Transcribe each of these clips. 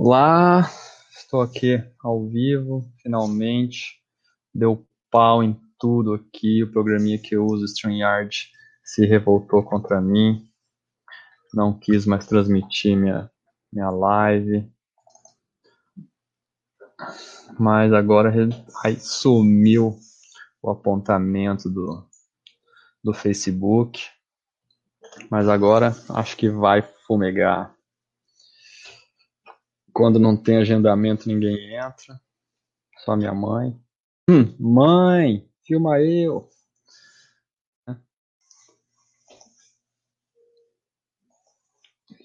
Olá, estou aqui ao vivo, finalmente. Deu pau em tudo aqui. O programinha que eu uso, StreamYard, se revoltou contra mim. Não quis mais transmitir minha, minha live. Mas agora aí sumiu o apontamento do, do Facebook. Mas agora acho que vai fumegar. Quando não tem agendamento, ninguém entra. Só minha mãe. Hum, mãe, filma eu.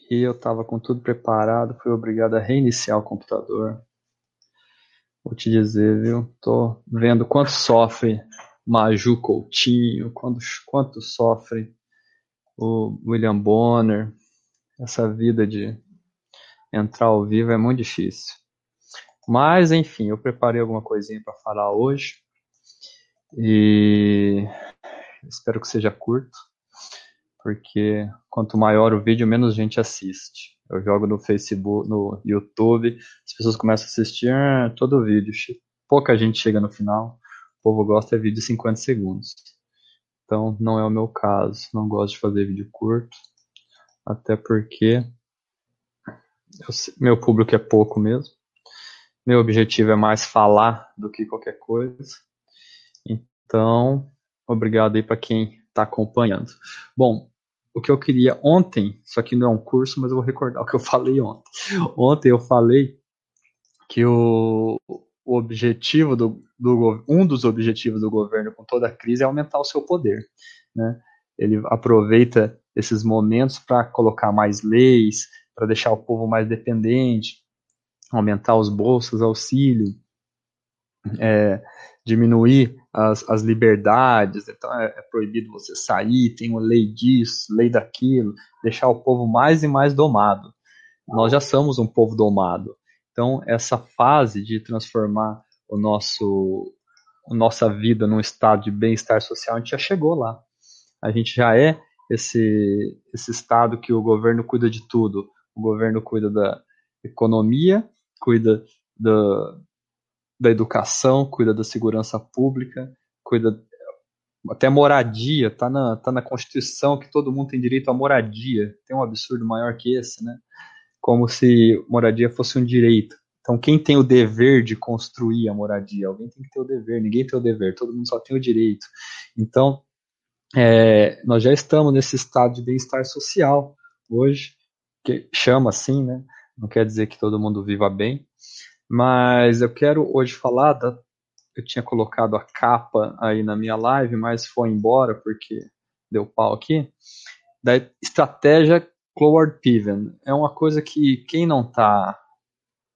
E eu estava com tudo preparado, fui obrigado a reiniciar o computador. Vou te dizer, viu? Tô vendo quanto sofre Maju Coutinho, quanto, quanto sofre o William Bonner. Essa vida de entrar ao vivo é muito difícil. Mas, enfim, eu preparei alguma coisinha para falar hoje. E espero que seja curto, porque quanto maior o vídeo, menos gente assiste. Eu jogo no Facebook, no YouTube, as pessoas começam a assistir ah, todo o vídeo. Pouca gente chega no final. O povo gosta de vídeo de 50 segundos. Então, não é o meu caso. Não gosto de fazer vídeo curto. Até porque eu, meu público é pouco mesmo. Meu objetivo é mais falar do que qualquer coisa. Então, obrigado aí para quem está acompanhando. Bom, o que eu queria ontem, isso aqui não é um curso, mas eu vou recordar o que eu falei ontem. Ontem eu falei que o, o objetivo do, do, um dos objetivos do governo com toda a crise é aumentar o seu poder, né? Ele aproveita esses momentos para colocar mais leis, para deixar o povo mais dependente, aumentar os bolsos, auxílio, é, diminuir as, as liberdades, então é, é, proibido você sair, tem uma lei disso, lei daquilo, deixar o povo mais e mais domado. Nós já somos um povo domado. Então, essa fase de transformar o nosso, a nossa vida num estado de bem-estar social, a gente já chegou lá. A gente já é esse, esse estado que o governo cuida de tudo. O governo cuida da economia, cuida da, da educação, cuida da segurança pública, cuida até moradia, tá na, tá na Constituição que todo mundo tem direito à moradia. Tem um absurdo maior que esse, né? Como se moradia fosse um direito. Então, quem tem o dever de construir a moradia? Alguém tem que ter o dever, ninguém tem o dever, todo mundo só tem o direito. Então, é, nós já estamos nesse estado de bem-estar social hoje, que chama assim, né? Não quer dizer que todo mundo viva bem, mas eu quero hoje falar da. Eu tinha colocado a capa aí na minha live, mas foi embora porque deu pau aqui. Da estratégia Cloward Piven. É uma coisa que quem não está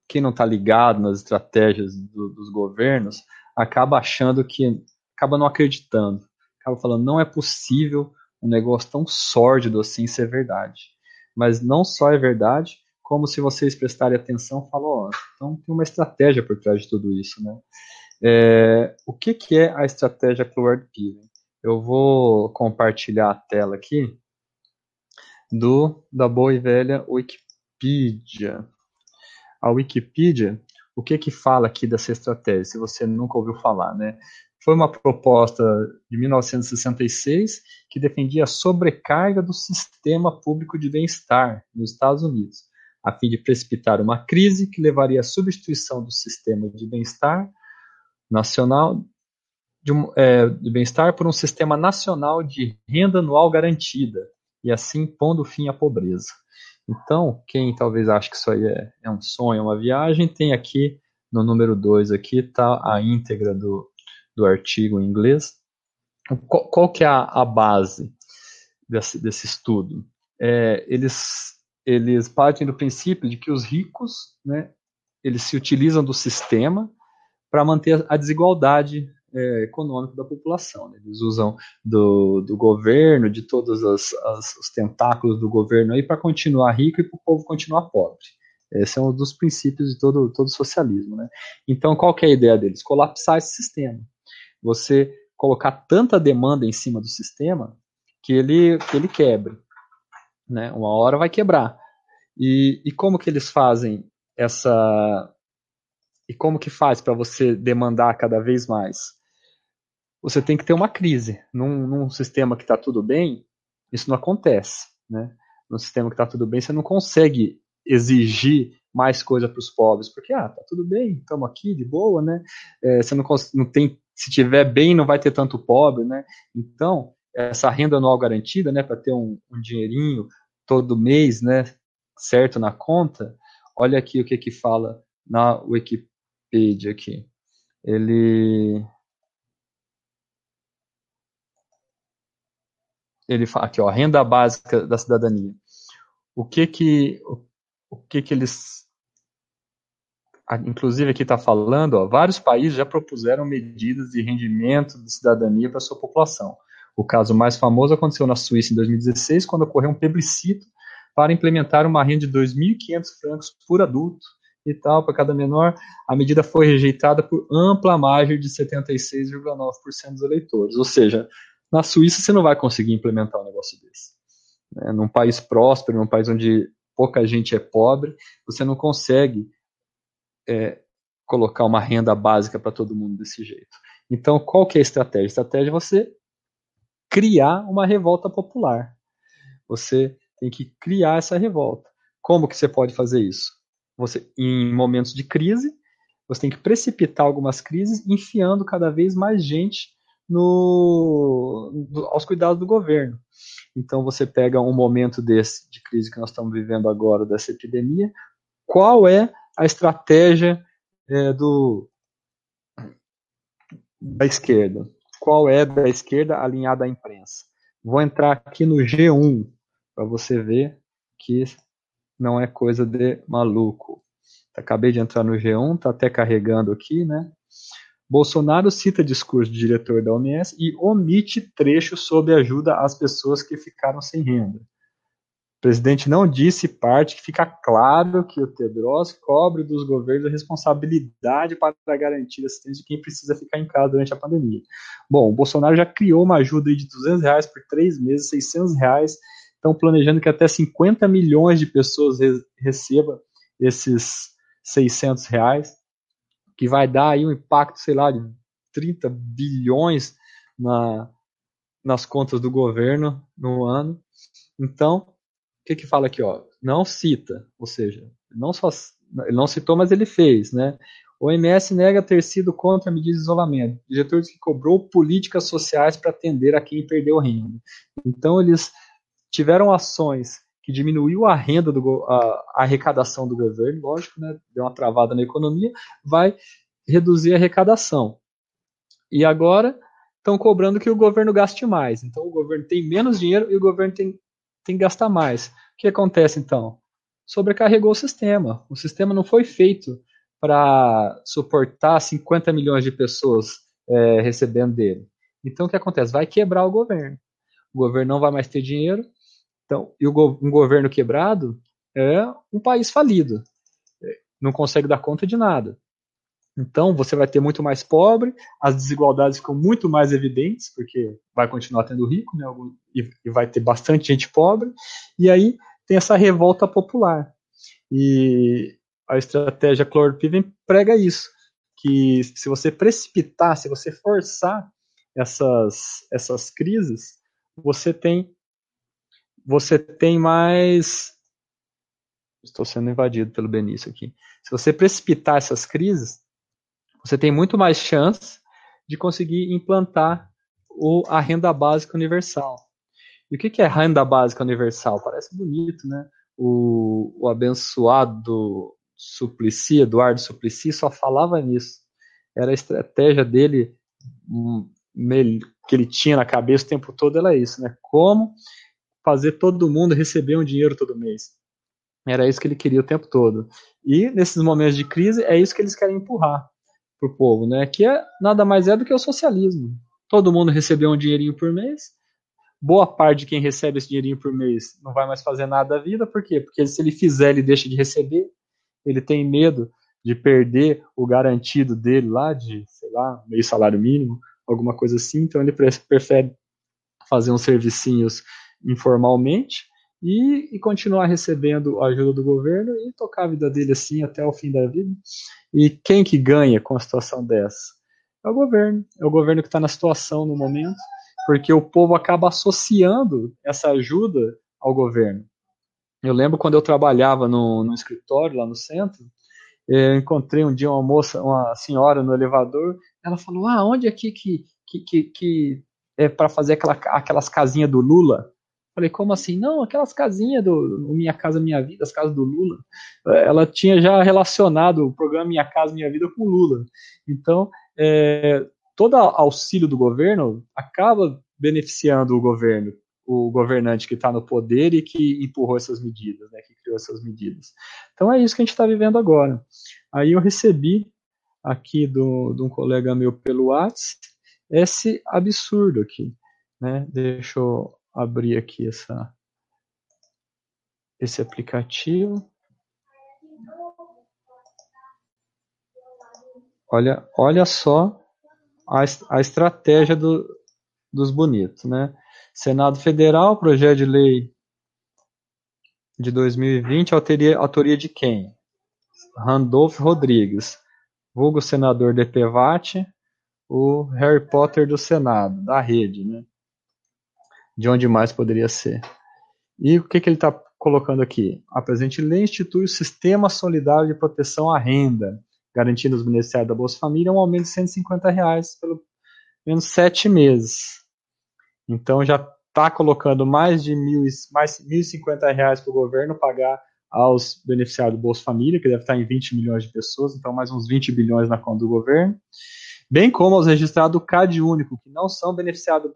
quem não tá ligado nas estratégias do, dos governos acaba achando que acaba não acreditando. Acaba falando, não é possível um negócio tão sórdido assim ser verdade. Mas não só é verdade, como se vocês prestarem atenção, falou, então tem uma estratégia por trás de tudo isso, né? É, o que, que é a estratégia Cloud Piven? Eu vou compartilhar a tela aqui do da boa e velha Wikipedia. A Wikipedia, o que que fala aqui dessa estratégia? Se você nunca ouviu falar, né? Foi uma proposta de 1966 que defendia a sobrecarga do sistema público de bem-estar nos Estados Unidos a fim de precipitar uma crise que levaria à substituição do sistema de bem-estar nacional de, é, de bem-estar por um sistema nacional de renda anual garantida e assim pondo fim à pobreza. Então, quem talvez ache que isso aí é, é um sonho, uma viagem, tem aqui no número 2 aqui está a íntegra do, do artigo em inglês. Qual, qual que é a, a base desse, desse estudo? É, eles eles partem do princípio de que os ricos, né, eles se utilizam do sistema para manter a desigualdade é, econômica da população. Né? Eles usam do, do governo, de todos as, as, os tentáculos do governo aí para continuar rico e para o povo continuar pobre. Esse é um dos princípios de todo todo socialismo, né? Então, qual é a ideia deles? Colapsar esse sistema. Você colocar tanta demanda em cima do sistema que ele que ele quebre né? Uma hora vai quebrar. E, e como que eles fazem essa e como que faz para você demandar cada vez mais? Você tem que ter uma crise. Num, num sistema que está tudo bem, isso não acontece. Né? Num sistema que está tudo bem, você não consegue exigir mais coisa para os pobres, porque ah, tá tudo bem, estamos aqui de boa, né? É, você não, não tem, se tiver bem, não vai ter tanto pobre, né? Então essa renda anual garantida, né, para ter um, um, dinheirinho todo mês, né, certo na conta. Olha aqui o que que fala na Wikipedia aqui. Ele ele fala aqui, ó, renda básica da cidadania. O que que o, que que eles inclusive aqui está falando, ó, vários países já propuseram medidas de rendimento de cidadania para sua população. O caso mais famoso aconteceu na Suíça em 2016, quando ocorreu um plebiscito para implementar uma renda de 2.500 francos por adulto e tal, para cada menor. A medida foi rejeitada por ampla margem de 76,9% dos eleitores. Ou seja, na Suíça você não vai conseguir implementar um negócio desse. É, num país próspero, num país onde pouca gente é pobre, você não consegue é, colocar uma renda básica para todo mundo desse jeito. Então, qual que é a estratégia? A estratégia é você criar uma revolta popular. Você tem que criar essa revolta. Como que você pode fazer isso? Você, em momentos de crise, você tem que precipitar algumas crises, enfiando cada vez mais gente no, aos cuidados do governo. Então você pega um momento desse de crise que nós estamos vivendo agora dessa epidemia, qual é a estratégia é, do da esquerda? Qual é da esquerda alinhada à imprensa? Vou entrar aqui no G1 para você ver que não é coisa de maluco. Acabei de entrar no G1, tá até carregando aqui, né? Bolsonaro cita discurso do diretor da OMS e omite trecho sobre ajuda às pessoas que ficaram sem renda. O presidente não disse parte que fica claro que o Tedros cobre dos governos a responsabilidade para garantir a assistência de quem precisa ficar em casa durante a pandemia. Bom, o Bolsonaro já criou uma ajuda de 200 reais por três meses, 600 reais. Estão planejando que até 50 milhões de pessoas re recebam esses 600 reais que vai dar aí um impacto, sei lá, de 30 bilhões na, nas contas do governo no ano. Então, que que fala aqui, ó? Não cita, ou seja, não só ele não citou, mas ele fez, né? O OMS nega ter sido contra medidas de isolamento. Diretor que cobrou políticas sociais para atender a quem perdeu renda. Então eles tiveram ações que diminuiu a renda, do, a, a, arrecadação do governo, lógico, né, deu uma travada na economia, vai reduzir a arrecadação. E agora estão cobrando que o governo gaste mais. Então o governo tem menos dinheiro e o governo tem, tem que gastar mais. O que acontece então? Sobrecarregou o sistema. O sistema não foi feito para suportar 50 milhões de pessoas é, recebendo dele. Então o que acontece? Vai quebrar o governo. O governo não vai mais ter dinheiro, então, e um governo quebrado é um país falido, é, não consegue dar conta de nada. Então, você vai ter muito mais pobre, as desigualdades ficam muito mais evidentes, porque vai continuar tendo rico, né, e vai ter bastante gente pobre, e aí tem essa revolta popular. E a estratégia Chlorpiven prega isso, que se você precipitar, se você forçar essas, essas crises, você tem você tem mais. Estou sendo invadido pelo Benício aqui. Se você precipitar essas crises, você tem muito mais chance de conseguir implantar o, a renda básica universal. E o que, que é renda básica universal? Parece bonito, né? O, o abençoado Suplicy, Eduardo Suplicy, só falava nisso. Era a estratégia dele hum, que ele tinha na cabeça o tempo todo, era isso, né? Como fazer todo mundo receber um dinheiro todo mês. Era isso que ele queria o tempo todo. E nesses momentos de crise é isso que eles querem empurrar para o povo, né? Que é nada mais é do que o socialismo. Todo mundo recebeu um dinheirinho por mês. Boa parte de quem recebe esse dinheirinho por mês não vai mais fazer nada da vida, por quê? Porque se ele fizer, ele deixa de receber. Ele tem medo de perder o garantido dele lá de, sei lá, meio salário mínimo, alguma coisa assim. Então ele prefere fazer uns servicinhos informalmente e, e, continuar recebendo a ajuda do governo e tocar a vida dele assim até o fim da vida. E quem que ganha com a situação dessa? É o governo. É o governo que está na situação no momento, porque o povo acaba associando essa ajuda ao governo. Eu lembro quando eu trabalhava no, no escritório lá no centro, eu encontrei um dia uma moça, uma senhora no elevador, ela falou: Ah, onde é aqui que, que, que, que é para fazer aquela, aquelas casinhas do Lula? Falei, como assim? Não, aquelas casinhas do Minha Casa Minha Vida, as casas do Lula. Ela tinha já relacionado o programa Minha Casa Minha Vida com o Lula. Então, é, todo auxílio do governo acaba beneficiando o governo, o governante que está no poder e que empurrou essas medidas, né, que criou essas medidas. Então é isso que a gente está vivendo agora. Aí eu recebi aqui do, de um colega meu pelo WhatsApp esse absurdo aqui. Né? Deixa eu abrir aqui essa, esse aplicativo. Olha, olha só a, a estratégia do, dos bonitos, né? Senado Federal, projeto de lei de 2020, autoria, autoria de quem? Randolph Rodrigues, vulgo senador DPVAT, o Harry Potter do Senado, da rede, né? De onde mais poderia ser. E o que, que ele está colocando aqui? A presente lei institui o Sistema Solidário de Proteção à Renda, garantindo aos beneficiários da Bolsa Família um aumento de 150 reais pelo menos sete meses. Então já está colocando mais de mil, mais 1.050 reais para o governo pagar aos beneficiários do Bolsa Família, que deve estar em 20 milhões de pessoas, então mais uns 20 bilhões na conta do governo, bem como aos registrados do CAD único, que não são beneficiados do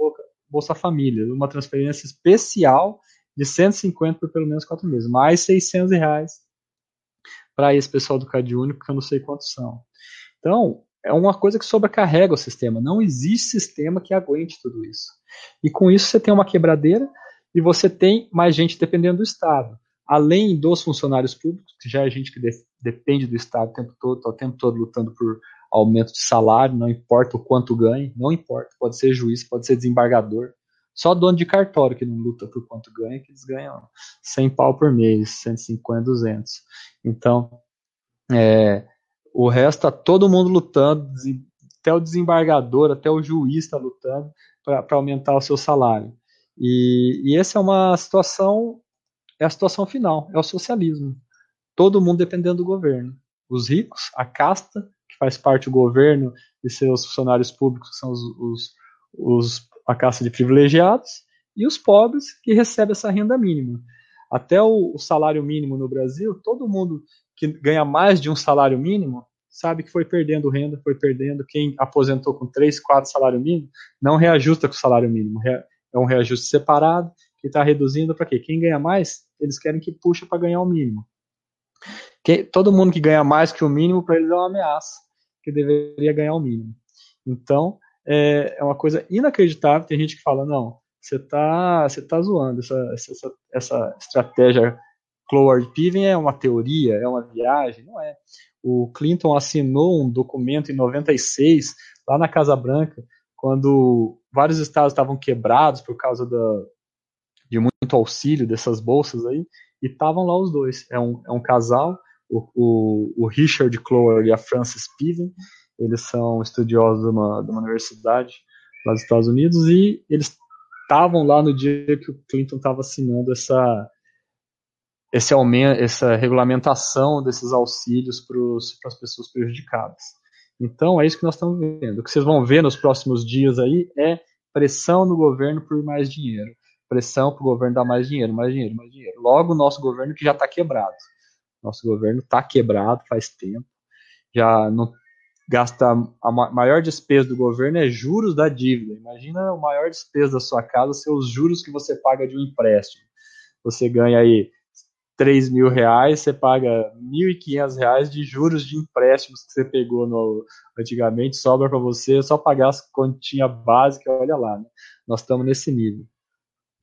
Bolsa Família, uma transferência especial de 150 por pelo menos quatro meses, mais 600 reais para esse pessoal do CAD único, que eu não sei quantos são. Então, é uma coisa que sobrecarrega o sistema. Não existe sistema que aguente tudo isso. E com isso você tem uma quebradeira e você tem mais gente dependendo do Estado. Além dos funcionários públicos, que já é gente que de, depende do Estado o tempo todo, está o tempo todo lutando por aumento de salário, não importa o quanto ganhe, não importa, pode ser juiz, pode ser desembargador, só dono de cartório que não luta por quanto ganha, que eles ganham 100 pau por mês, 150, 200. Então, é, o resto tá todo mundo lutando, até o desembargador, até o juiz está lutando para aumentar o seu salário. E, e essa é uma situação, é a situação final, é o socialismo. Todo mundo dependendo do governo. Os ricos, a casta, faz parte do governo e seus funcionários públicos, que são os, os, os, a casta de privilegiados, e os pobres que recebem essa renda mínima. Até o, o salário mínimo no Brasil, todo mundo que ganha mais de um salário mínimo sabe que foi perdendo renda, foi perdendo. Quem aposentou com 3, 4 salário mínimo não reajusta com o salário mínimo. É um reajuste separado que está reduzindo para quê? Quem ganha mais, eles querem que puxe para ganhar o mínimo. Quem, todo mundo que ganha mais que o mínimo, para eles é uma ameaça que deveria ganhar o mínimo. Então, é, é uma coisa inacreditável. Tem gente que fala, não, você está você tá zoando, essa, essa, essa estratégia Cloward Piven é uma teoria, é uma viagem, não é. O Clinton assinou um documento em 96, lá na Casa Branca, quando vários estados estavam quebrados por causa da, de muito auxílio dessas bolsas aí, e estavam lá os dois. É um, é um casal o, o, o Richard Clower e a Frances Piven, eles são estudiosos de uma, de uma universidade lá dos Estados Unidos e eles estavam lá no dia que o Clinton estava assinando essa esse aumento, essa regulamentação desses auxílios para as pessoas prejudicadas. Então é isso que nós estamos vendo. O que vocês vão ver nos próximos dias aí é pressão no governo por mais dinheiro, pressão para o governo dar mais dinheiro, mais dinheiro, mais dinheiro. Logo o nosso governo que já está quebrado. Nosso governo está quebrado faz tempo. Já não gasta a maior despesa do governo é juros da dívida. Imagina o maior despesa da sua casa ser os juros que você paga de um empréstimo. Você ganha aí 3 mil reais, você paga 1.500 reais de juros de empréstimos que você pegou no, antigamente, sobra para você só pagar as continhas básicas, olha lá, né? nós estamos nesse nível.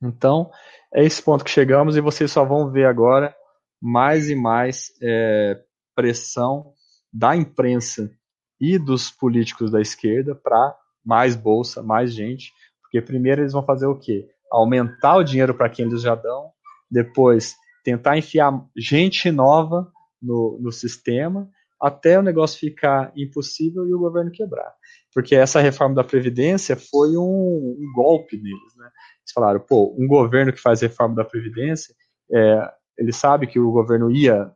Então, é esse ponto que chegamos e vocês só vão ver agora mais e mais é, pressão da imprensa e dos políticos da esquerda para mais bolsa, mais gente, porque primeiro eles vão fazer o quê? Aumentar o dinheiro para quem eles já dão depois tentar enfiar gente nova no, no sistema, até o negócio ficar impossível e o governo quebrar. Porque essa reforma da Previdência foi um, um golpe neles. Né? Eles falaram, pô, um governo que faz reforma da Previdência, é, ele sabe que o governo ia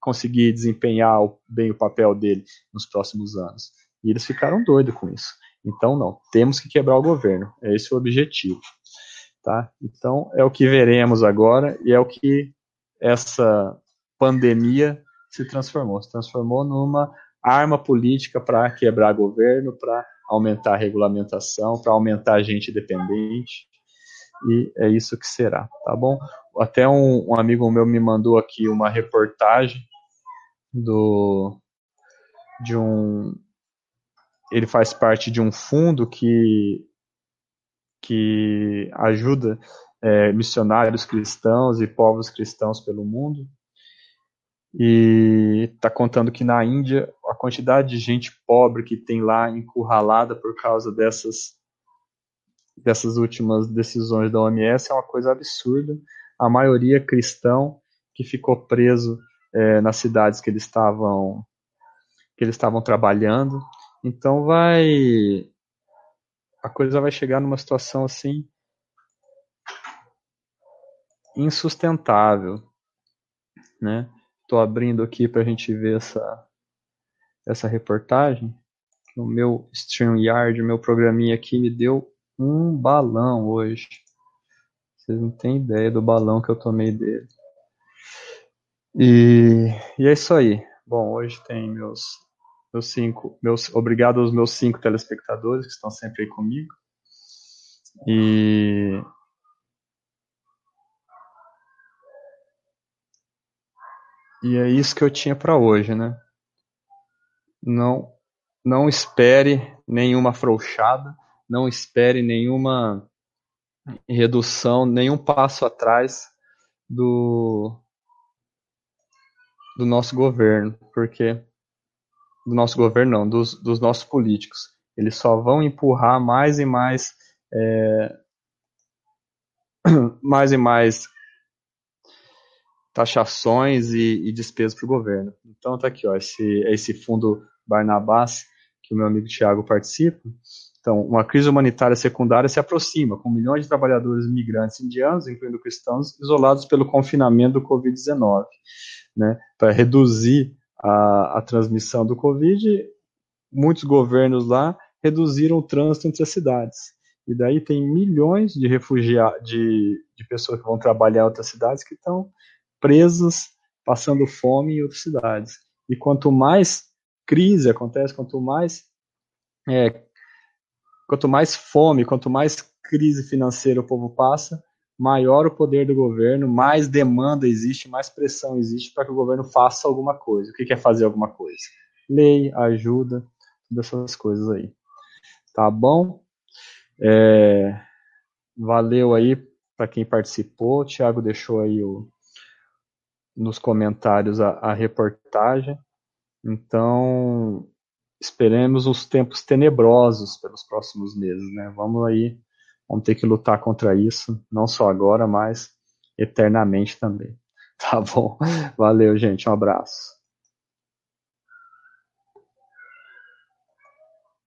conseguir desempenhar bem o papel dele nos próximos anos. E eles ficaram doidos com isso. Então, não, temos que quebrar o governo. É esse o objetivo. Tá? Então, é o que veremos agora e é o que essa pandemia se transformou. Se transformou numa arma política para quebrar governo, para aumentar a regulamentação, para aumentar a gente dependente. E é isso que será, tá bom? Até um, um amigo meu me mandou aqui uma reportagem do de um ele faz parte de um fundo que que ajuda é, missionários cristãos e povos cristãos pelo mundo e está contando que na Índia a quantidade de gente pobre que tem lá encurralada por causa dessas dessas últimas decisões da OMS é uma coisa absurda. A maioria cristão que ficou preso é, nas cidades que eles estavam que eles estavam trabalhando. Então vai a coisa vai chegar numa situação assim insustentável, né? Estou abrindo aqui para a gente ver essa, essa reportagem. O meu StreamYard, o meu programinha aqui me deu um balão hoje. Vocês não têm ideia do balão que eu tomei dele. E, e é isso aí. Bom, hoje tem meus, meus cinco. Meus, obrigado aos meus cinco telespectadores que estão sempre aí comigo. E E é isso que eu tinha para hoje, né? Não, não espere nenhuma afrouxada, não espere nenhuma redução, nenhum passo atrás do, do nosso governo, porque do nosso governo não, dos, dos nossos políticos. Eles só vão empurrar mais e mais é, mais e mais taxações e, e despesas para o governo. Então está aqui, ó, esse, é esse fundo Barnabás, que o meu amigo Tiago participa. Então, uma crise humanitária secundária se aproxima, com milhões de trabalhadores migrantes indianos, incluindo cristãos, isolados pelo confinamento do Covid-19. Né? Para reduzir a, a transmissão do Covid, muitos governos lá reduziram o trânsito entre as cidades. E daí tem milhões de refugiados, de, de pessoas que vão trabalhar em outras cidades que estão presas, passando fome em outras cidades. E quanto mais crise acontece, quanto mais é, quanto mais fome, quanto mais crise financeira o povo passa, maior o poder do governo, mais demanda existe, mais pressão existe para que o governo faça alguma coisa. O que é fazer alguma coisa? Lei, ajuda, todas essas coisas aí. Tá bom? É, valeu aí para quem participou. O Thiago deixou aí o, nos comentários a, a reportagem. Então, esperemos os tempos tenebrosos pelos próximos meses, né? Vamos aí, vamos ter que lutar contra isso, não só agora, mas eternamente também. Tá bom? Valeu, gente. Um abraço.